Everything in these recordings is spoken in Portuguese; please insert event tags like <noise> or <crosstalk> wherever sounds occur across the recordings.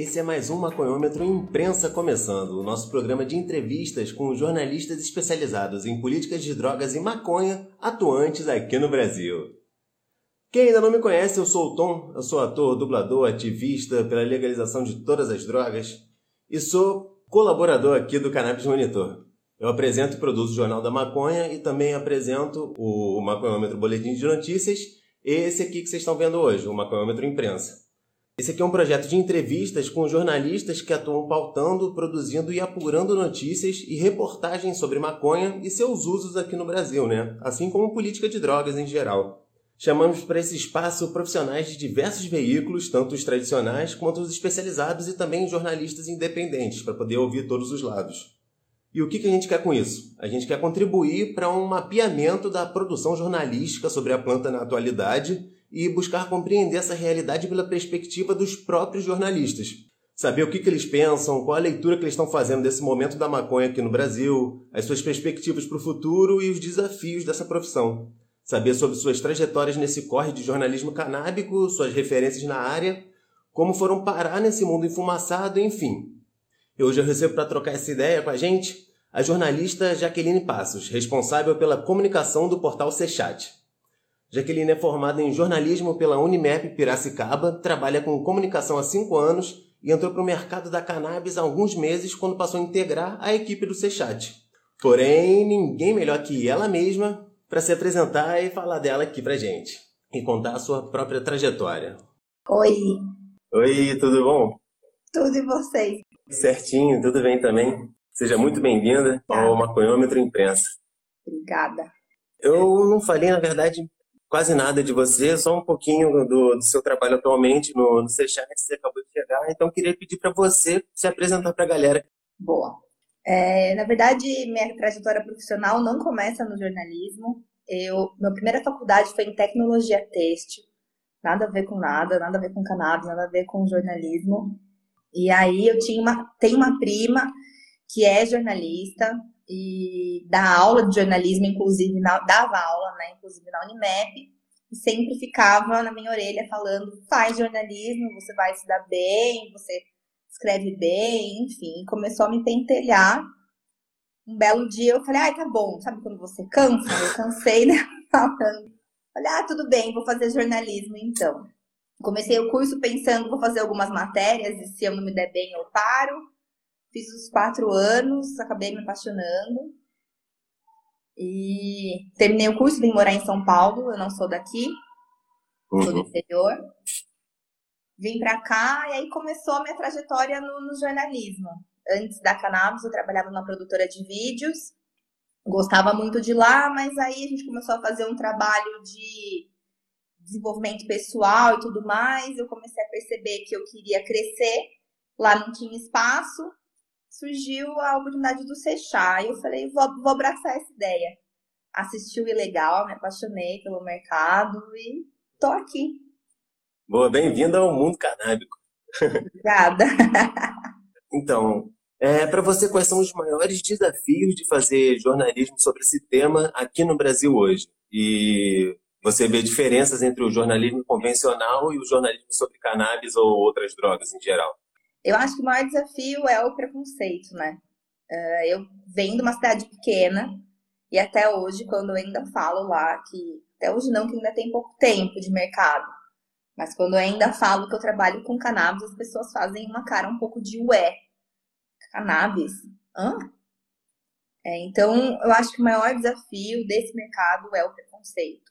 Esse é mais um Maconhômetro Imprensa começando, o nosso programa de entrevistas com jornalistas especializados em políticas de drogas e maconha atuantes aqui no Brasil. Quem ainda não me conhece, eu sou o Tom, eu sou ator, dublador, ativista pela legalização de todas as drogas e sou colaborador aqui do Cannabis Monitor. Eu apresento e produzo o Jornal da Maconha e também apresento o Maconhômetro Boletim de Notícias, esse aqui que vocês estão vendo hoje, o Maconhômetro Imprensa. Esse aqui é um projeto de entrevistas com jornalistas que atuam pautando, produzindo e apurando notícias e reportagens sobre maconha e seus usos aqui no Brasil, né? Assim como política de drogas em geral. Chamamos para esse espaço profissionais de diversos veículos, tanto os tradicionais quanto os especializados e também jornalistas independentes, para poder ouvir todos os lados. E o que, que a gente quer com isso? A gente quer contribuir para um mapeamento da produção jornalística sobre a planta na atualidade e buscar compreender essa realidade pela perspectiva dos próprios jornalistas. Saber o que, que eles pensam, qual a leitura que eles estão fazendo desse momento da maconha aqui no Brasil, as suas perspectivas para o futuro e os desafios dessa profissão saber sobre suas trajetórias nesse corre de jornalismo canábico, suas referências na área, como foram parar nesse mundo enfumaçado, enfim. E hoje eu recebo para trocar essa ideia com a gente a jornalista Jaqueline Passos, responsável pela comunicação do portal Sechat. Jaqueline é formada em jornalismo pela Unimep Piracicaba, trabalha com comunicação há cinco anos e entrou para o mercado da cannabis há alguns meses quando passou a integrar a equipe do Sechat. Porém, ninguém melhor que ela mesma para se apresentar e falar dela aqui pra gente e contar a sua própria trajetória. Oi. Oi, tudo bom? Tudo e vocês? Certinho, tudo bem também. Seja muito bem-vinda ao Maconhômetro Imprensa. Obrigada. Eu não falei, na verdade, quase nada de você, só um pouquinho do, do seu trabalho atualmente no, no que você acabou de chegar. Então, queria pedir para você se apresentar para a galera. Boa. É, na verdade, minha trajetória profissional não começa no jornalismo. Eu, minha primeira faculdade foi em tecnologia têxtil, nada a ver com nada, nada a ver com cannabis, nada a ver com jornalismo. E aí eu tinha uma, tenho uma prima que é jornalista e dá aula de jornalismo, inclusive na, dava aula, né, inclusive na Unimep, e sempre ficava na minha orelha falando: faz jornalismo, você vai se dar bem, você escreve bem, enfim, começou a me pentelhar. Um belo dia eu falei, ai, tá bom, sabe quando você cansa? Eu cansei, né? <laughs> Falando. Falei, ah, tudo bem, vou fazer jornalismo então. Comecei o curso pensando, vou fazer algumas matérias e se eu não me der bem eu paro. Fiz os quatro anos, acabei me apaixonando. E terminei o curso, vim morar em São Paulo, eu não sou daqui, uhum. sou do interior vim para cá e aí começou a minha trajetória no, no, jornalismo. Antes da Cannabis, eu trabalhava numa produtora de vídeos, gostava muito de lá, mas aí a gente começou a fazer um trabalho de desenvolvimento pessoal e tudo mais. Eu comecei a perceber que eu queria crescer, lá não tinha espaço. Surgiu a oportunidade do Sechá. E eu falei, vou, vou abraçar essa ideia. Assisti o Ilegal, me apaixonei pelo mercado e tô aqui Boa, bem-vinda ao mundo canábico. Obrigada. <laughs> então, é, para você, quais são os maiores desafios de fazer jornalismo sobre esse tema aqui no Brasil hoje? E você vê diferenças entre o jornalismo convencional e o jornalismo sobre cannabis ou outras drogas em geral? Eu acho que o maior desafio é o preconceito, né? É, eu venho de uma cidade pequena e até hoje, quando eu ainda falo lá que até hoje não, que ainda tem pouco tempo de mercado. Mas quando eu ainda falo que eu trabalho com cannabis, as pessoas fazem uma cara um pouco de ué. Cannabis? Hã? É, então, eu acho que o maior desafio desse mercado é o preconceito.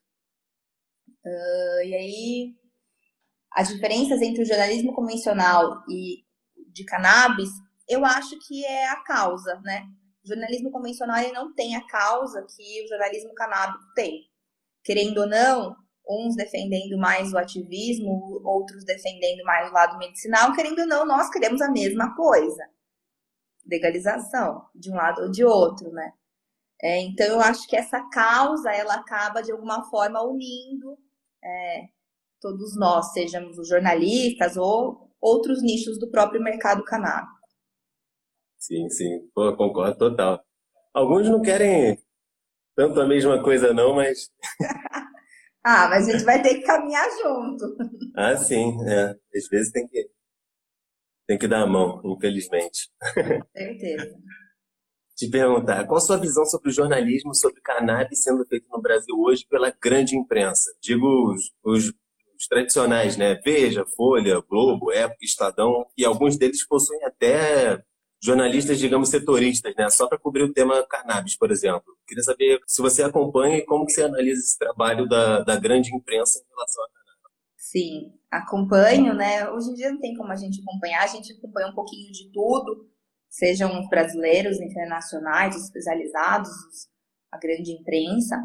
Uh, e aí, as diferenças entre o jornalismo convencional e de cannabis, eu acho que é a causa, né? O jornalismo convencional ele não tem a causa que o jornalismo canábico tem. Querendo ou não, uns defendendo mais o ativismo, outros defendendo mais o lado medicinal, querendo ou não, nós queremos a mesma coisa. Legalização, de um lado ou de outro, né? É, então, eu acho que essa causa, ela acaba, de alguma forma, unindo é, todos nós, sejamos os jornalistas ou outros nichos do próprio mercado canábico. Sim, sim, Pô, concordo total. Alguns não querem tanto a mesma coisa não, mas <laughs> Ah, mas a gente vai ter que caminhar junto. <laughs> Ah, sim, é. Às vezes tem que, tem que dar a mão, infelizmente. Certeza. Te perguntar, qual a sua visão sobre o jornalismo sobre cannabis sendo feito no Brasil hoje pela grande imprensa? Digo os, os, os tradicionais, né? Veja, Folha, Globo, Época, Estadão, e alguns deles possuem até jornalistas, digamos, setoristas, né? Só para cobrir o tema cannabis, por exemplo. Queria saber se você acompanha e como que você analisa esse trabalho da, da grande imprensa em relação a cannabis. Sim, acompanho, né? Hoje em dia não tem como a gente acompanhar, a gente acompanha um pouquinho de tudo, sejam os brasileiros, internacionais, especializados, a grande imprensa,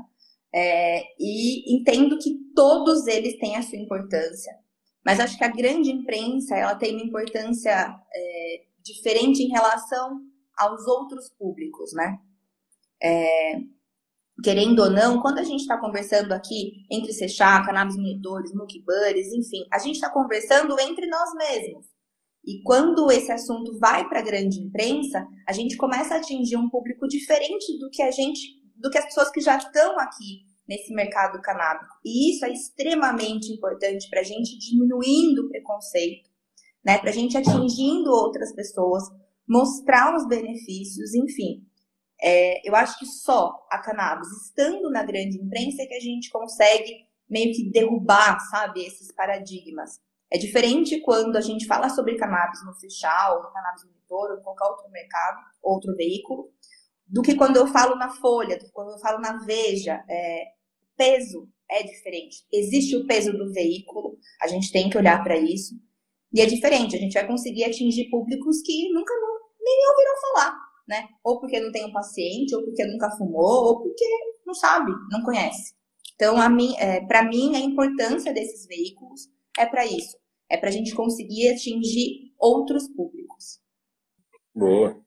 é, e entendo que todos eles têm a sua importância. Mas acho que a grande imprensa ela tem uma importância é, diferente em relação aos outros públicos, né? É, querendo ou não, quando a gente está conversando aqui entre Sechá, cannabis monitores, mukibuddies, enfim, a gente está conversando entre nós mesmos. E quando esse assunto vai para a grande imprensa, a gente começa a atingir um público diferente do que a gente, do que as pessoas que já estão aqui nesse mercado canábico. E isso é extremamente importante para a gente diminuindo o preconceito, né? Para a gente atingindo outras pessoas, mostrar os benefícios, enfim. É, eu acho que só a cannabis estando na grande imprensa é que a gente consegue meio que derrubar, sabe, esses paradigmas. É diferente quando a gente fala sobre cannabis no ou no cannabis monitor, ou em qualquer outro mercado, outro veículo, do que quando eu falo na Folha, do que quando eu falo na Veja. É, peso é diferente. Existe o peso do veículo, a gente tem que olhar para isso. E é diferente, a gente vai conseguir atingir públicos que nunca nem ouviram falar, né? Ou porque não tem um paciente, ou porque nunca fumou, ou porque não sabe, não conhece. Então, é, para mim, a importância desses veículos é para isso. É para a gente conseguir atingir outros públicos. Boa.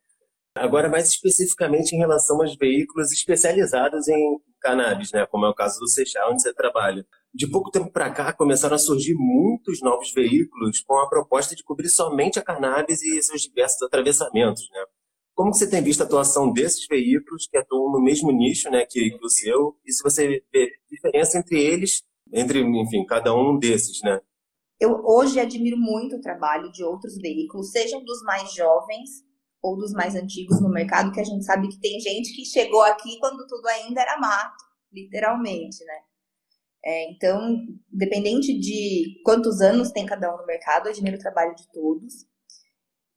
Agora, mais especificamente em relação aos veículos especializados em cannabis, né? como é o caso do Seixal, onde você trabalha. De pouco tempo para cá, começaram a surgir muitos novos veículos com a proposta de cobrir somente a cannabis e seus diversos atravessamentos. Né? Como você tem visto a atuação desses veículos que atuam no mesmo nicho né, que, que o seu? E se você vê diferença entre eles, entre, enfim, cada um desses, né? Eu hoje admiro muito o trabalho de outros veículos, sejam dos mais jovens ou dos mais antigos no mercado, que a gente sabe que tem gente que chegou aqui quando tudo ainda era mato, literalmente, né? É, então, dependente de quantos anos tem cada um no mercado, admiro o trabalho de todos.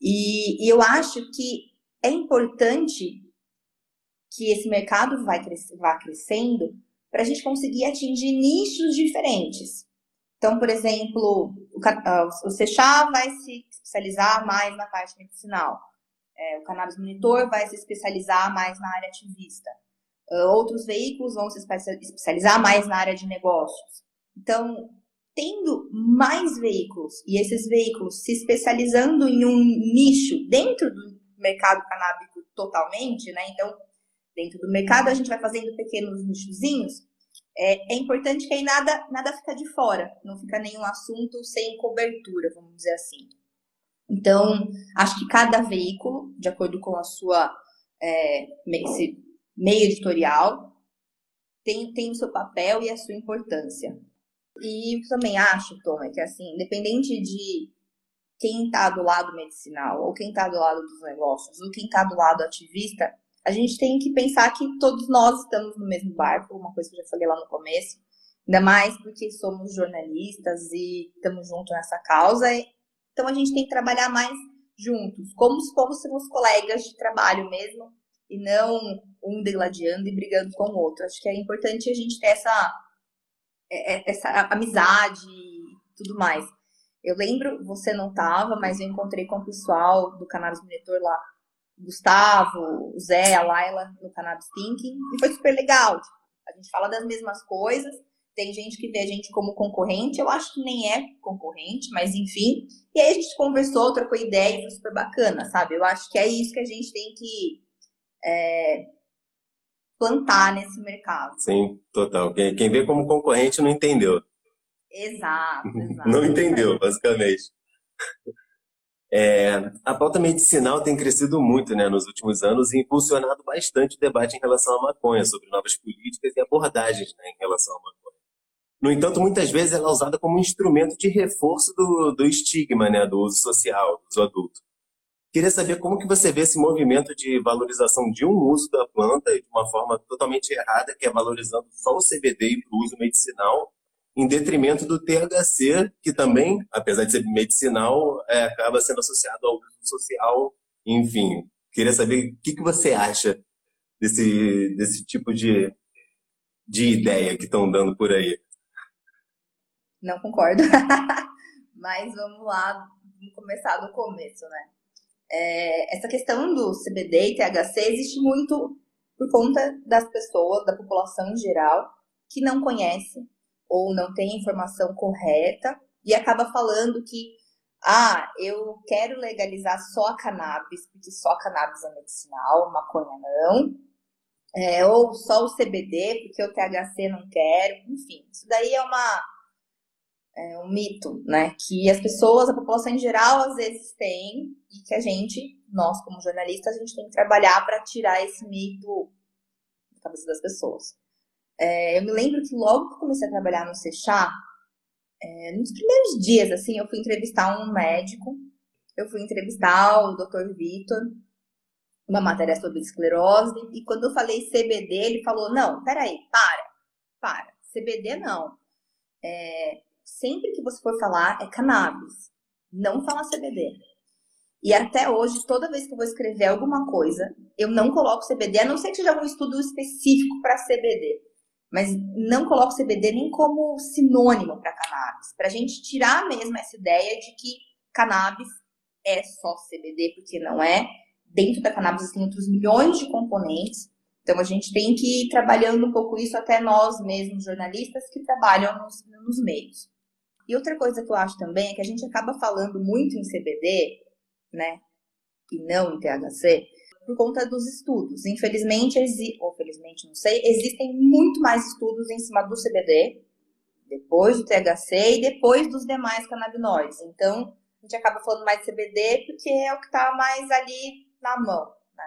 E, e eu acho que é importante que esse mercado vai vá crescendo para a gente conseguir atingir nichos diferentes. Então, por exemplo, o, o vai se especializar mais na parte medicinal. É, o Cannabis Monitor vai se especializar mais na área ativista. Uh, outros veículos vão se especializar mais na área de negócios. Então, tendo mais veículos e esses veículos se especializando em um nicho dentro do mercado canábico totalmente, né? Então, dentro do mercado a gente vai fazendo pequenos nichozinhos. É, é importante que aí nada, nada fica de fora, não fica nenhum assunto sem cobertura, vamos dizer assim. Então, acho que cada veículo, de acordo com a sua é, meio editorial, tem, tem o seu papel e a sua importância. E também acho, Tom, é que assim, independente de quem está do lado medicinal, ou quem está do lado dos negócios, ou quem está do lado ativista, a gente tem que pensar que todos nós estamos no mesmo barco, uma coisa que eu já falei lá no começo, ainda mais porque somos jornalistas e estamos juntos nessa causa, então a gente tem que trabalhar mais juntos, como se fôssemos colegas de trabalho mesmo, e não um degladiando e brigando com o outro. Acho que é importante a gente ter essa, é, é, essa amizade e tudo mais. Eu lembro, você não estava, mas eu encontrei com o pessoal do Cannabis Monitor lá, Gustavo, o Zé, a Laila, no Cannabis Thinking, e foi super legal. Tipo, a gente fala das mesmas coisas, tem gente que vê a gente como concorrente, eu acho que nem é concorrente, mas enfim. E aí a gente conversou, trocou ideia e foi super bacana, sabe? Eu acho que é isso que a gente tem que é, plantar nesse mercado. Sim, total. Quem, quem vê como concorrente não entendeu. Exato, <laughs> exato. não entendeu, basicamente. É, a pauta medicinal tem crescido muito né, nos últimos anos e impulsionado bastante o debate em relação à maconha, sobre novas políticas e abordagens né, em relação à maconha. No entanto, muitas vezes ela é usada como um instrumento de reforço do, do estigma, né, do uso social, do uso adulto. Queria saber como que você vê esse movimento de valorização de um uso da planta de uma forma totalmente errada, que é valorizando só o CBD para o uso medicinal, em detrimento do THC, que também, apesar de ser medicinal, é, acaba sendo associado ao uso social. Enfim, queria saber o que, que você acha desse, desse tipo de, de ideia que estão dando por aí. Não concordo. <laughs> Mas vamos lá, vamos começar do começo, né? É, essa questão do CBD e THC existe muito por conta das pessoas, da população em geral, que não conhece ou não tem informação correta e acaba falando que ah, eu quero legalizar só a cannabis, porque só a cannabis é medicinal, maconha não. É, ou só o CBD, porque o THC não quero. Enfim, isso daí é uma é um mito, né? Que as pessoas, a população em geral, às vezes tem e que a gente, nós como jornalistas, a gente tem que trabalhar para tirar esse mito da cabeça das pessoas. É, eu me lembro que logo que eu comecei a trabalhar no Sechá, é, nos primeiros dias, assim, eu fui entrevistar um médico, eu fui entrevistar o Dr. Vitor, uma matéria sobre esclerose, e quando eu falei CBD, ele falou, não, peraí, para, para, CBD não. É, sempre que você for falar, é cannabis. Não fala CBD. E até hoje, toda vez que eu vou escrever alguma coisa, eu não coloco CBD, a não ser que seja algum estudo específico para CBD. Mas não coloco CBD nem como sinônimo para cannabis. Para a gente tirar mesmo essa ideia de que cannabis é só CBD, porque não é. Dentro da cannabis tem outros milhões de componentes. Então a gente tem que ir trabalhando um pouco isso até nós mesmos, jornalistas, que trabalham nos, nos meios. E outra coisa que eu acho também é que a gente acaba falando muito em CBD, né? E não em THC, por conta dos estudos. Infelizmente, exi ou felizmente, não sei, existem muito mais estudos em cima do CBD, depois do THC e depois dos demais canabinoides. Então, a gente acaba falando mais CBD porque é o que está mais ali na mão, né?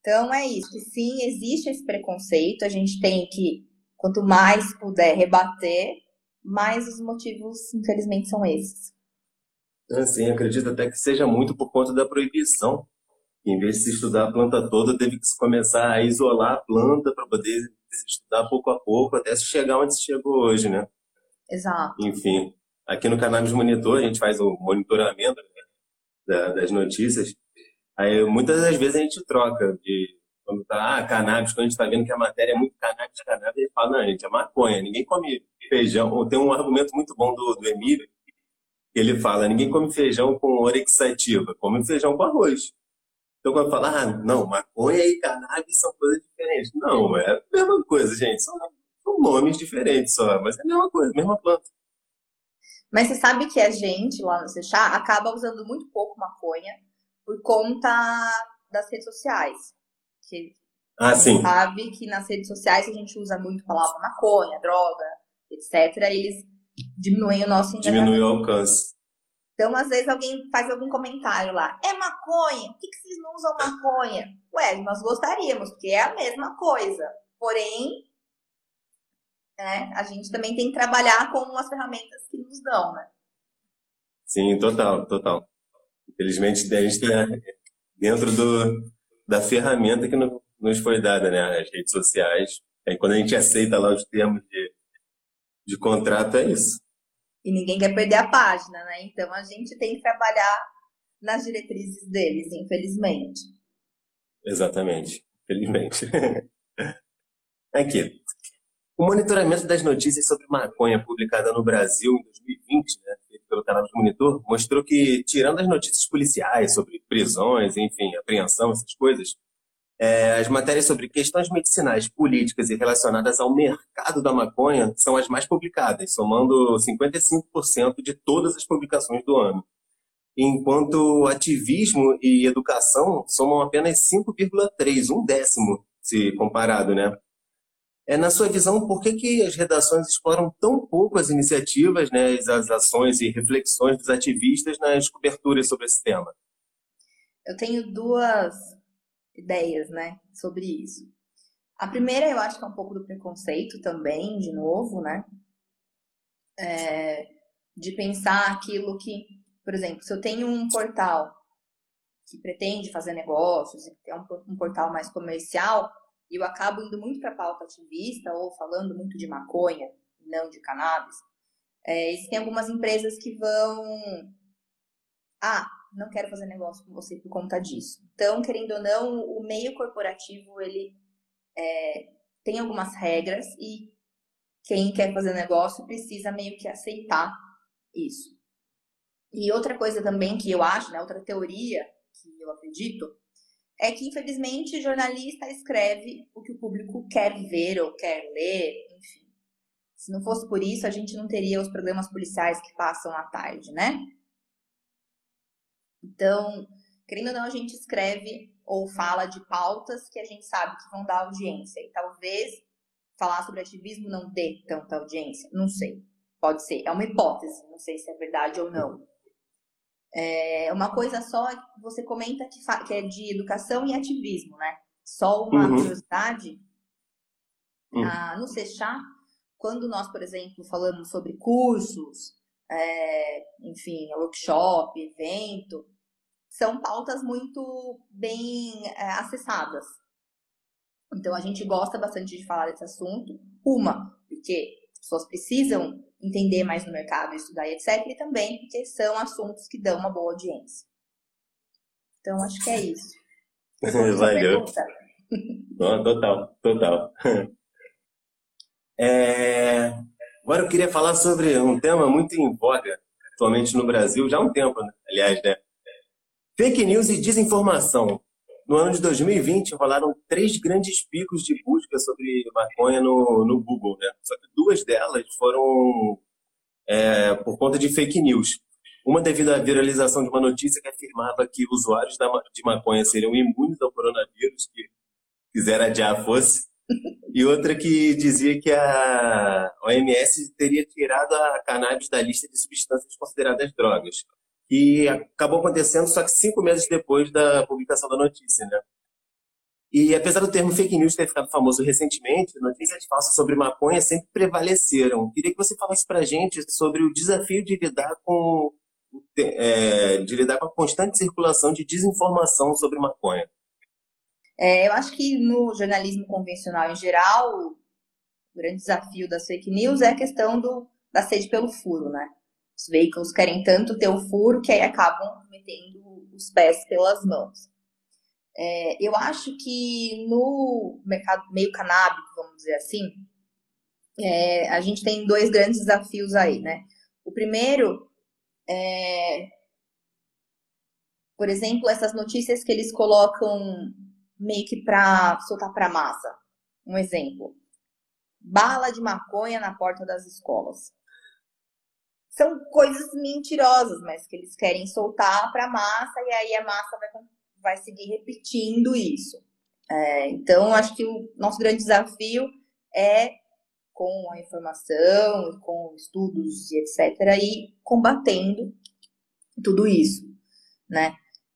Então, é isso. Sim, existe esse preconceito. A gente tem que, quanto mais puder rebater, mas os motivos, infelizmente, são esses. Sim, acredito até que seja muito por conta da proibição. Em vez de se estudar a planta toda, teve que começar a isolar a planta para poder se estudar pouco a pouco, até se chegar onde se chegou hoje, né? Exato. Enfim, aqui no Cannabis Monitor, a gente faz o monitoramento né, das notícias. Aí, muitas das vezes a gente troca de quando tá, ah, cannabis, quando a gente está vendo que a matéria é muito cannabis, cannabis, ele fala, não, gente, é maconha, ninguém come feijão. Tem um argumento muito bom do, do Emílio, ele fala, ninguém come feijão com orexativa, come feijão com arroz. Então, quando fala, ah, não, maconha e cannabis são coisas diferentes. Não, é a mesma coisa, gente, são, são nomes diferentes só, mas é a mesma coisa, a mesma planta. Mas você sabe que a gente, lá no Sechá, acaba usando muito pouco maconha por conta das redes sociais. Que ah, sim. sabe que nas redes sociais a gente usa muito a palavra maconha, droga, etc., eles diminuem o nosso engajamento. Diminui o alcance. Então, às vezes, alguém faz algum comentário lá. É maconha? Por que, que vocês não usam maconha? Ué, nós gostaríamos, porque é a mesma coisa. Porém, né, a gente também tem que trabalhar com as ferramentas que nos dão, né? Sim, total, total. Infelizmente, a gente tem dentro do, da ferramenta que nos foi dada, né? As redes sociais. Aí, quando a gente aceita lá os termos de de contrato é isso. E ninguém quer perder a página, né? Então a gente tem que trabalhar nas diretrizes deles, infelizmente. Exatamente, infelizmente. <laughs> Aqui. O monitoramento das notícias sobre maconha publicada no Brasil em 2020, né, feito pelo canal do Monitor, mostrou que, tirando as notícias policiais sobre prisões, enfim, apreensão, essas coisas, é, as matérias sobre questões medicinais, políticas e relacionadas ao mercado da maconha são as mais publicadas, somando 55% de todas as publicações do ano. Enquanto ativismo e educação somam apenas 5,3, um décimo, se comparado, né? É, na sua visão, por que, que as redações exploram tão pouco as iniciativas, né, as ações e reflexões dos ativistas nas coberturas sobre esse tema? Eu tenho duas ideias, né, sobre isso. A primeira, eu acho que é um pouco do preconceito também, de novo, né? é, de pensar aquilo que, por exemplo, se eu tenho um portal que pretende fazer negócios, é um, um portal mais comercial, e eu acabo indo muito para a pauta ativista ou falando muito de maconha, não de cannabis, é, existem algumas empresas que vão. Ah, não quero fazer negócio com você por conta disso. Então, querendo ou não, o meio corporativo ele é, tem algumas regras e quem quer fazer negócio precisa meio que aceitar isso. E outra coisa também que eu acho, né, outra teoria que eu acredito, é que infelizmente jornalista escreve o que o público quer ver ou quer ler, enfim. Se não fosse por isso, a gente não teria os programas policiais que passam à tarde, né? Então, querendo ou não, a gente escreve ou fala de pautas que a gente sabe que vão dar audiência. E talvez falar sobre ativismo não dê tanta audiência. Não sei. Pode ser. É uma hipótese. Não sei se é verdade ou não. É uma coisa só você comenta que, que é de educação e ativismo, né? Só uma uhum. curiosidade. Uhum. Ah, no Sechá, quando nós, por exemplo, falamos sobre cursos, é, enfim, workshop, evento, são pautas muito bem é, acessadas. Então a gente gosta bastante de falar desse assunto. Uma, porque as pessoas precisam entender mais no mercado, estudar e etc. E também porque são assuntos que dão uma boa audiência. Então acho que é isso. <laughs> Valeu. total, total. É... Agora eu queria falar sobre um tema muito em voga atualmente no Brasil, já há um tempo, né? aliás, né? Fake news e desinformação. No ano de 2020, rolaram três grandes picos de busca sobre maconha no, no Google, né? Só que duas delas foram é, por conta de fake news. Uma devido à viralização de uma notícia que afirmava que usuários de maconha seriam imunes ao coronavírus, que quiser adiar fosse, <laughs> e outra que dizia que a OMS teria tirado a cannabis da lista de substâncias consideradas drogas. E acabou acontecendo só que cinco meses depois da publicação da notícia, né? E apesar do termo fake news ter ficado famoso recentemente, notícias falsas sobre maconha sempre prevaleceram. Queria que você falasse para gente sobre o desafio de lidar com é, de lidar com a constante circulação de desinformação sobre maconha. É, eu acho que no jornalismo convencional em geral, o grande desafio das fake news é a questão do, da sede pelo furo, né? Os veículos querem tanto ter o furo que aí acabam metendo os pés pelas mãos. É, eu acho que no mercado meio canábico, vamos dizer assim, é, a gente tem dois grandes desafios aí, né? O primeiro é, por exemplo, essas notícias que eles colocam meio que para soltar para massa. Um exemplo: bala de maconha na porta das escolas são coisas mentirosas, mas que eles querem soltar para a massa e aí a massa vai, vai seguir repetindo isso. É, então, acho que o nosso grande desafio é, com a informação, com estudos e etc., ir combatendo tudo isso, né?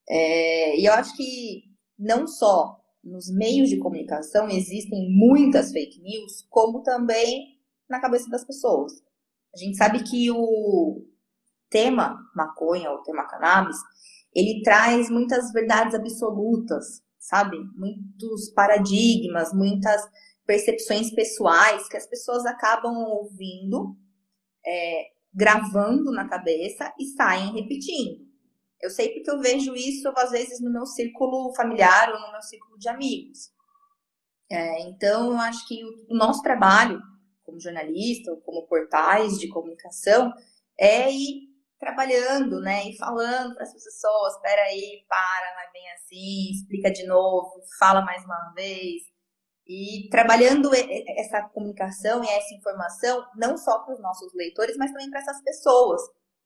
É, e eu acho que não só nos meios de comunicação existem muitas fake news, como também na cabeça das pessoas. A gente sabe que o tema maconha, o tema cannabis, ele traz muitas verdades absolutas, sabe? Muitos paradigmas, muitas percepções pessoais que as pessoas acabam ouvindo, é, gravando na cabeça e saem repetindo. Eu sei porque eu vejo isso, às vezes, no meu círculo familiar ou no meu círculo de amigos. É, então, eu acho que o, o nosso trabalho como jornalista ou como portais de comunicação, é ir trabalhando, né, e falando para as pessoas, espera aí, para, não é bem assim, explica de novo, fala mais uma vez, e trabalhando essa comunicação e essa informação não só para os nossos leitores, mas também para essas pessoas,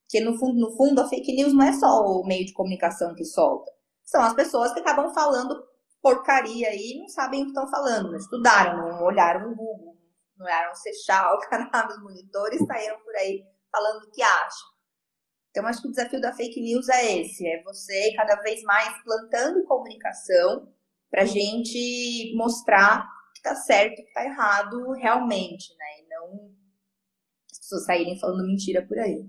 que no fundo, no fundo a fake news não é só o meio de comunicação que solta, são as pessoas que acabam falando porcaria aí e não sabem o que estão falando, não estudaram, não olharam no Google, não eram Seixal, Cannabis, monitores, saíram por aí falando o que acham. Então, acho que o desafio da fake news é esse: é você cada vez mais plantando comunicação para gente mostrar que está certo, que está errado realmente, né? E não pessoas saírem falando mentira por aí.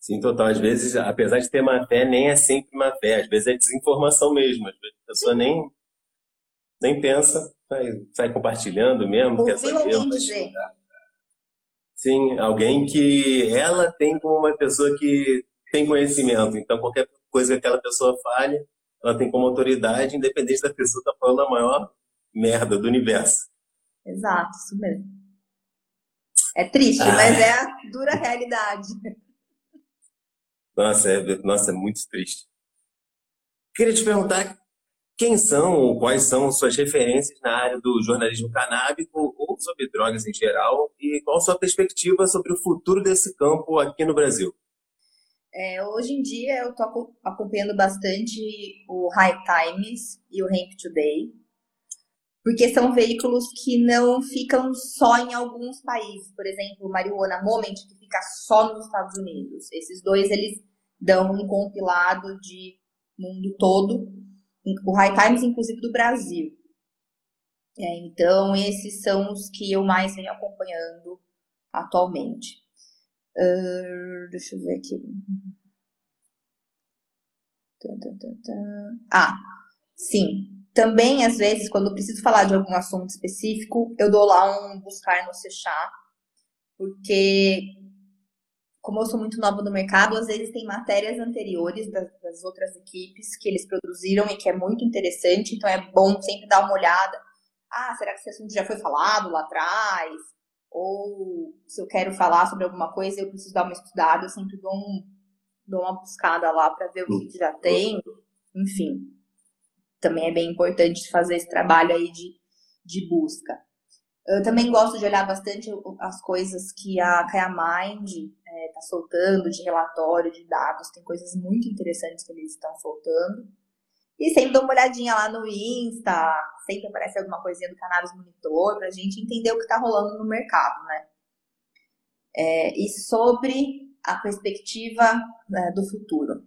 Sim, total. Às vezes, apesar de ter má fé, nem é sempre má fé. Às vezes é desinformação mesmo. Às vezes a pessoa nem, nem pensa, sai, sai compartilhando mesmo. Ouviu alguém dizer. Sim, alguém que ela tem como uma pessoa que tem conhecimento. Então, qualquer coisa que aquela pessoa fale, ela tem como autoridade, independente da pessoa estar tá falando a maior merda do universo. Exato, isso mesmo. É triste, ah. mas é a dura realidade. Nossa, é, nossa, é muito triste. Queria te perguntar quem são ou quais são suas referências na área do jornalismo canábico ou sobre drogas em geral e qual sua perspectiva sobre o futuro desse campo aqui no Brasil? É, hoje em dia eu estou acompanhando bastante o High Times e o Hemp Today, porque são veículos que não ficam só em alguns países. Por exemplo, o Marijuana Moment, que fica só nos Estados Unidos. Esses dois, eles dão um compilado de mundo todo. O High Times, inclusive, do Brasil. É, então, esses são os que eu mais venho acompanhando atualmente. Uh, deixa eu ver aqui. Ah, sim. Também, às vezes, quando eu preciso falar de algum assunto específico, eu dou lá um buscar no Sechá, porque, como eu sou muito nova no mercado, às vezes tem matérias anteriores das, das outras equipes que eles produziram e que é muito interessante, então é bom sempre dar uma olhada. Ah, será que esse assunto já foi falado lá atrás? ou se eu quero falar sobre alguma coisa, eu preciso dar uma estudada, eu sempre dou, um, dou uma buscada lá para ver o que já tem. Enfim, também é bem importante fazer esse trabalho aí de, de busca. Eu também gosto de olhar bastante as coisas que a Kaya Mind está é, tá soltando de relatório, de dados. Tem coisas muito interessantes que eles estão soltando. E sempre dou uma olhadinha lá no Insta, sempre aparece alguma coisinha do Cannabis Monitor, pra gente entender o que tá rolando no mercado, né? É, e sobre a perspectiva né, do futuro.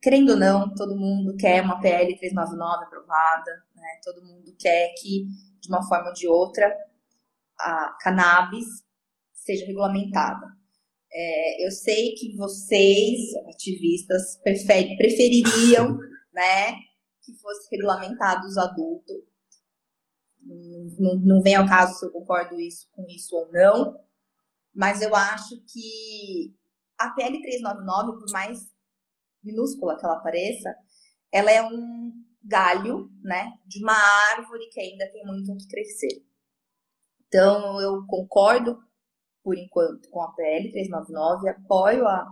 Querendo ou não, todo mundo quer uma PL 399 aprovada, né? todo mundo quer que, de uma forma ou de outra, a cannabis seja regulamentada. É, eu sei que vocês, ativistas, prefeririam né? Que fosse regulamentado os adultos. Não, não vem ao caso se eu concordo isso, com isso ou não, mas eu acho que a PL 399, por mais minúscula que ela pareça, ela é um galho, né, de uma árvore que ainda tem muito o que crescer. Então, eu concordo, por enquanto, com a PL 399, apoio a,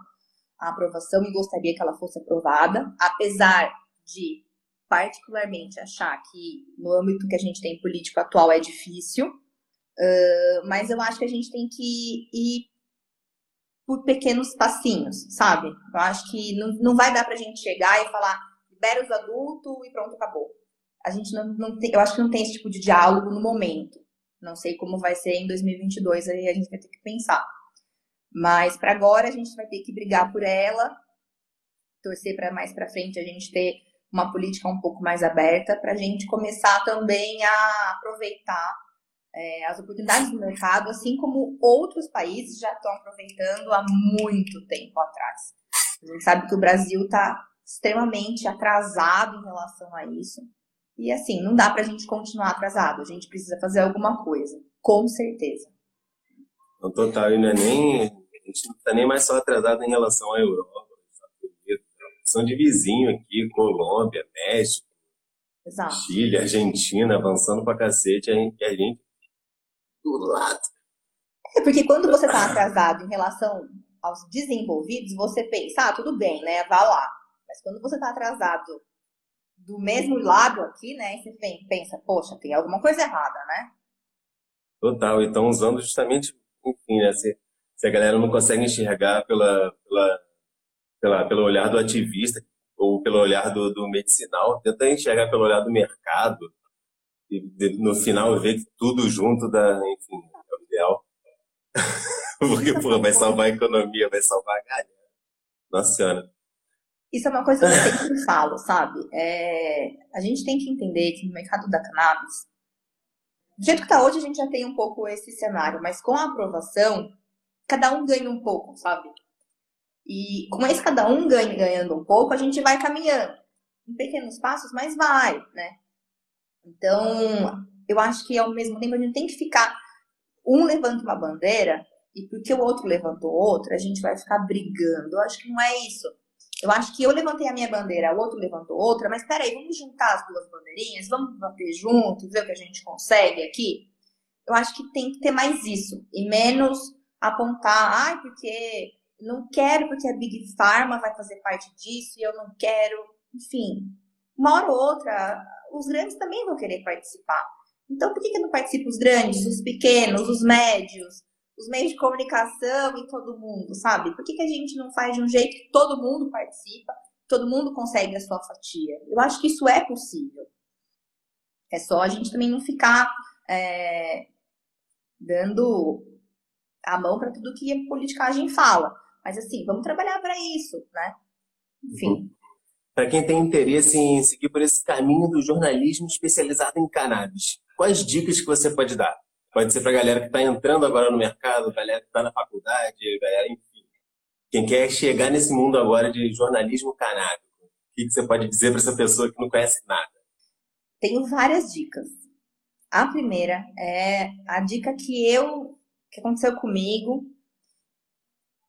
a aprovação e gostaria que ela fosse aprovada, apesar de particularmente achar que no âmbito que a gente tem político atual é difícil, uh, mas eu acho que a gente tem que ir por pequenos passinhos, sabe? Eu acho que não, não vai dar pra gente chegar e falar libera os adultos e pronto, acabou. A gente não, não tem, eu acho que não tem esse tipo de diálogo no momento. Não sei como vai ser em 2022, aí a gente vai ter que pensar. Mas para agora a gente vai ter que brigar por ela, torcer para mais para frente a gente ter uma política um pouco mais aberta para a gente começar também a aproveitar é, as oportunidades do mercado, assim como outros países já estão aproveitando há muito tempo atrás. A gente sabe que o Brasil está extremamente atrasado em relação a isso. E assim, não dá para a gente continuar atrasado, a gente precisa fazer alguma coisa, com certeza. No total, e não é nem, a gente não está nem mais só atrasado em relação à Europa são de vizinho aqui, Colômbia, México, Exato. Chile, Argentina, avançando pra cacete, gente, a gente do lado. É porque quando você está atrasado em relação aos desenvolvidos, você pensa, ah, tudo bem, né, vá lá. Mas quando você está atrasado do mesmo lado aqui, né, você pensa, poxa, tem alguma coisa errada, né? Total, e estão usando justamente, enfim, né, se, se a galera não consegue enxergar pela, pela lá, pelo olhar do ativista ou pelo olhar do, do medicinal, tenta enxergar pelo olhar do mercado e no final ver tudo junto da, enfim, é o ideal. <laughs> Porque, pô, vai salvar a economia, vai salvar a galera. Nossa Senhora. Isso é uma coisa que eu sempre falo, sabe? É, a gente tem que entender que no mercado da cannabis, do jeito que está hoje, a gente já tem um pouco esse cenário, mas com a aprovação, cada um ganha um pouco, sabe? E com esse cada um ganha, ganhando um pouco, a gente vai caminhando. Em pequenos passos, mas vai, né? Então, eu acho que ao mesmo tempo a gente tem que ficar. Um levanta uma bandeira e porque o outro levantou outra, a gente vai ficar brigando. Eu acho que não é isso. Eu acho que eu levantei a minha bandeira, o outro levantou outra, mas peraí, vamos juntar as duas bandeirinhas, vamos bater junto, ver o que a gente consegue aqui. Eu acho que tem que ter mais isso e menos apontar, ai, porque não quero, porque a Big Pharma vai fazer parte disso e eu não quero. Enfim, uma hora ou outra, os grandes também vão querer participar. Então, por que, que não participam os grandes, os pequenos, os médios, os meios de comunicação e todo mundo, sabe? Por que, que a gente não faz de um jeito que todo mundo participa, todo mundo consegue a sua fatia? Eu acho que isso é possível. É só a gente também não ficar é, dando a mão para tudo que a politicagem fala. Mas assim, vamos trabalhar para isso, né? Enfim. Uhum. Para quem tem interesse em seguir por esse caminho do jornalismo especializado em cannabis, quais dicas que você pode dar? Pode ser para a galera que está entrando agora no mercado, galera que está na faculdade, galera, enfim. Quem quer chegar nesse mundo agora de jornalismo canábico, o que, que você pode dizer para essa pessoa que não conhece nada? Tenho várias dicas. A primeira é a dica que eu que aconteceu comigo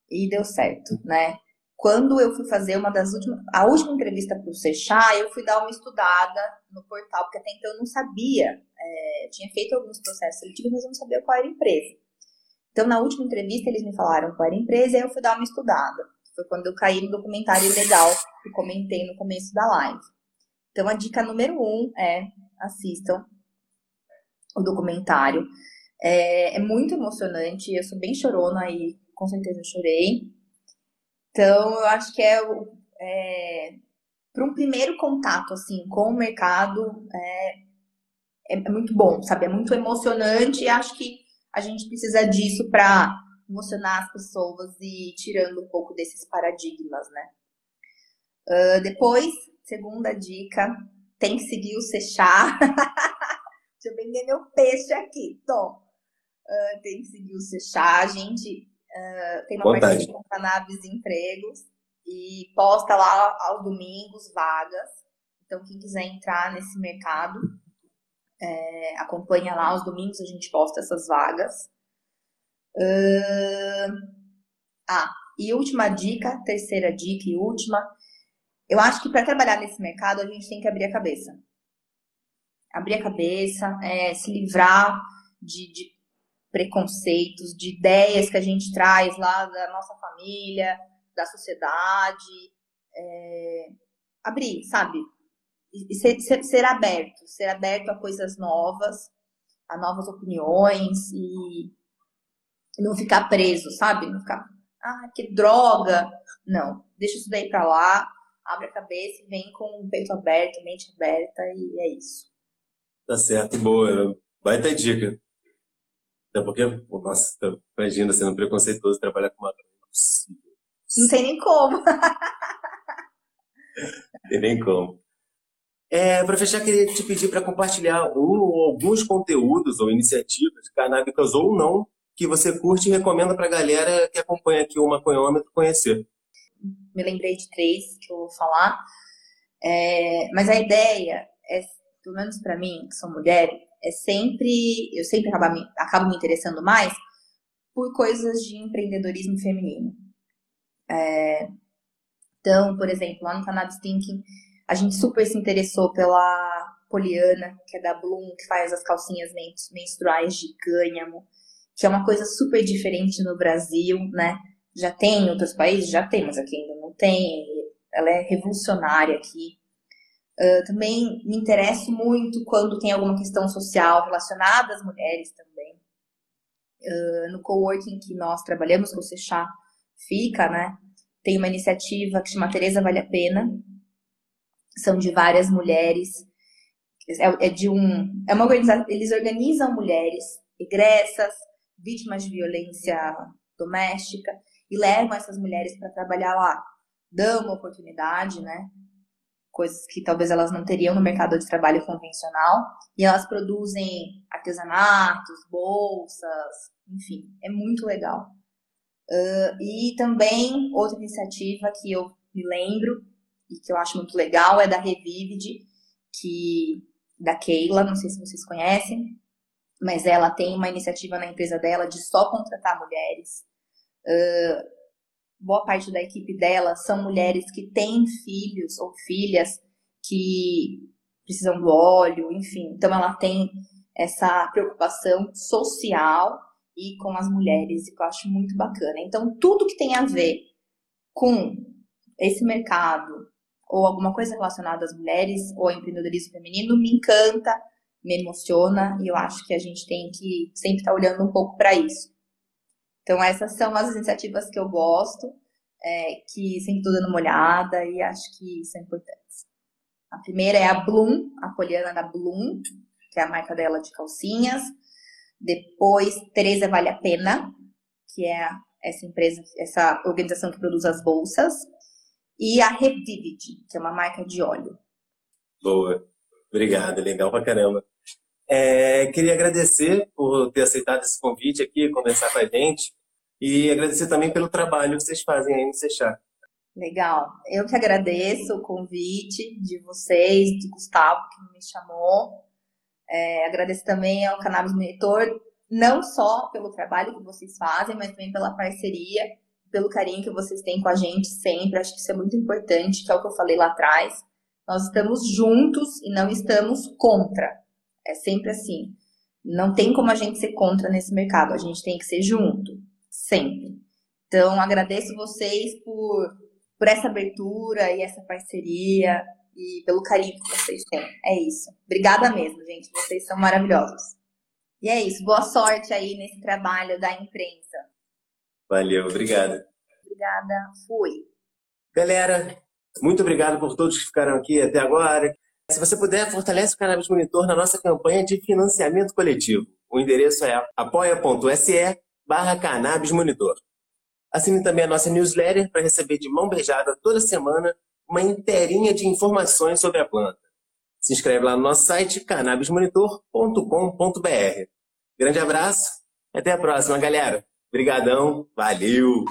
e deu certo, né? Quando eu fui fazer uma das últimas, a última entrevista para o Sechá, eu fui dar uma estudada no portal, porque até então eu não sabia, é, tinha feito alguns processos seletivos, mas eu não sabia qual era a empresa. Então, na última entrevista, eles me falaram qual era a empresa, e aí eu fui dar uma estudada. Foi quando eu caí no documentário legal que comentei no começo da live. Então, a dica número um é assistam o documentário. É, é muito emocionante, eu sou bem chorona e com certeza chorei. Então, eu acho que é, é para um primeiro contato assim com o mercado é, é, é, muito bom, sabe? É muito emocionante e acho que a gente precisa disso para emocionar as pessoas e tirando um pouco desses paradigmas, né? Uh, depois, segunda dica, tem que seguir o Sechá. <laughs> Deixa eu vender meu peixe aqui, Tom. Uh, tem que seguir o Sechá. A gente uh, tem uma parceria com Cannabis Empregos e posta lá aos domingos vagas. Então, quem quiser entrar nesse mercado, é, acompanha lá aos domingos, a gente posta essas vagas. Uh, ah, e última dica, terceira dica e última. Eu acho que para trabalhar nesse mercado a gente tem que abrir a cabeça abrir a cabeça, é, se livrar de, de, preconceitos, de ideias que a gente traz lá da nossa família, da sociedade. É, abrir, sabe? Ser, ser, ser, aberto, ser aberto a coisas novas, a novas opiniões e não ficar preso, sabe? Não ficar, ah, que droga. Não, deixa isso daí pra lá, abre a cabeça e vem com o peito aberto, mente aberta e é isso. Tá certo, boa. Vai ter dica. Até porque, pô, nossa, tá, imagina sendo preconceituoso trabalhar com uma Não tem nem como. <laughs> tem nem como. É, para fechar, queria te pedir para compartilhar um ou alguns conteúdos ou iniciativas, canábicas ou não, que você curte e recomenda para a galera que acompanha aqui o Maconhômetro conhecer. Me lembrei de três que eu vou falar, é, mas a ideia é pelo menos para mim, que sou mulher, é sempre, eu sempre acabo, acabo me interessando mais por coisas de empreendedorismo feminino. É, então, por exemplo, lá no Cannabis Thinking, a gente super se interessou pela Poliana, que é da Bloom, que faz as calcinhas menstruais de cânhamo, que é uma coisa super diferente no Brasil, né? Já tem em outros países? Já tem, mas aqui ainda não tem. Ela é revolucionária aqui. Uh, também me interesso muito quando tem alguma questão social relacionada às mulheres também. Uh, no coworking que nós trabalhamos, com o Sechá fica, né? Tem uma iniciativa que chama Tereza Vale a Pena. São de várias mulheres. É, é de um. É uma organização. Eles organizam mulheres egressas, vítimas de violência doméstica, e levam essas mulheres para trabalhar lá. Dão uma oportunidade, né? Coisas que talvez elas não teriam no mercado de trabalho convencional, e elas produzem artesanatos, bolsas, enfim, é muito legal. Uh, e também outra iniciativa que eu me lembro e que eu acho muito legal é da Revivid, que da Keila, não sei se vocês conhecem, mas ela tem uma iniciativa na empresa dela de só contratar mulheres. Uh, boa parte da equipe dela são mulheres que têm filhos ou filhas que precisam do óleo, enfim. Então ela tem essa preocupação social e com as mulheres, que eu acho muito bacana. Então, tudo que tem a ver com esse mercado ou alguma coisa relacionada às mulheres ou ao empreendedorismo feminino me encanta, me emociona e eu acho que a gente tem que sempre estar olhando um pouco para isso. Então, essas são as iniciativas que eu gosto, é, que sempre estou dando uma olhada e acho que são importantes. A primeira é a Bloom, a Poliana da Bloom, que é a marca dela de calcinhas. Depois, Teresa Vale a Pena, que é essa empresa, essa organização que produz as bolsas. E a Revivid, que é uma marca de óleo. Boa. Obrigado, legal pra caramba. É, queria agradecer por ter aceitado esse convite aqui, conversar com a gente. E agradecer também pelo trabalho que vocês fazem aí no Sechá. Legal. Eu que agradeço o convite de vocês, do Gustavo, que me chamou. É, agradeço também ao Cannabis Monitor, não só pelo trabalho que vocês fazem, mas também pela parceria, pelo carinho que vocês têm com a gente sempre. Acho que isso é muito importante, que é o que eu falei lá atrás. Nós estamos juntos e não estamos contra. É sempre assim. Não tem como a gente ser contra nesse mercado, a gente tem que ser junto, sempre. Então, agradeço vocês por, por essa abertura e essa parceria e pelo carinho que vocês têm. É isso. Obrigada mesmo, gente. Vocês são maravilhosos. E é isso. Boa sorte aí nesse trabalho da imprensa. Valeu, obrigado. Obrigada. Fui. Galera, muito obrigado por todos que ficaram aqui até agora. Se você puder, fortalece o Cannabis Monitor na nossa campanha de financiamento coletivo. O endereço é apoia.se barra Cannabis Monitor. Assine também a nossa newsletter para receber de mão beijada toda semana uma inteirinha de informações sobre a planta. Se inscreve lá no nosso site cannabismonitor.com.br. Grande abraço, até a próxima, galera. Obrigadão, valeu!